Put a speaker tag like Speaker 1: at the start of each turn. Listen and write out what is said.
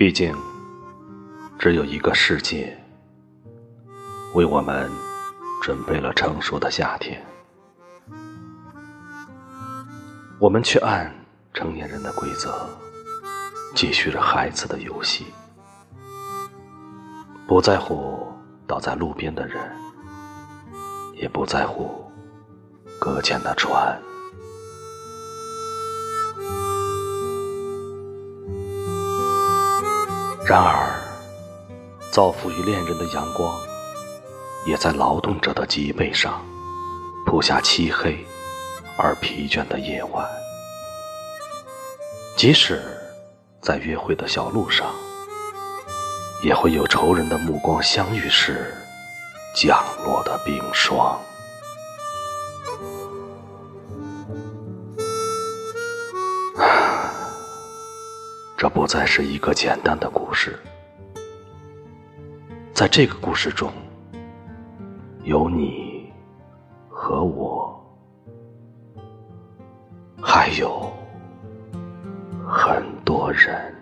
Speaker 1: 毕竟，只有一个世界为我们准备了成熟的夏天，我们却按成年人的规则继续着孩子的游戏，不在乎倒在路边的人，也不在乎搁浅的船。然而，造福于恋人的阳光，也在劳动者的脊背上铺下漆黑而疲倦的夜晚。即使在约会的小路上，也会有仇人的目光相遇时降落的冰霜。这不再是一个简单的故事，在这个故事中，有你和我，还有很多人。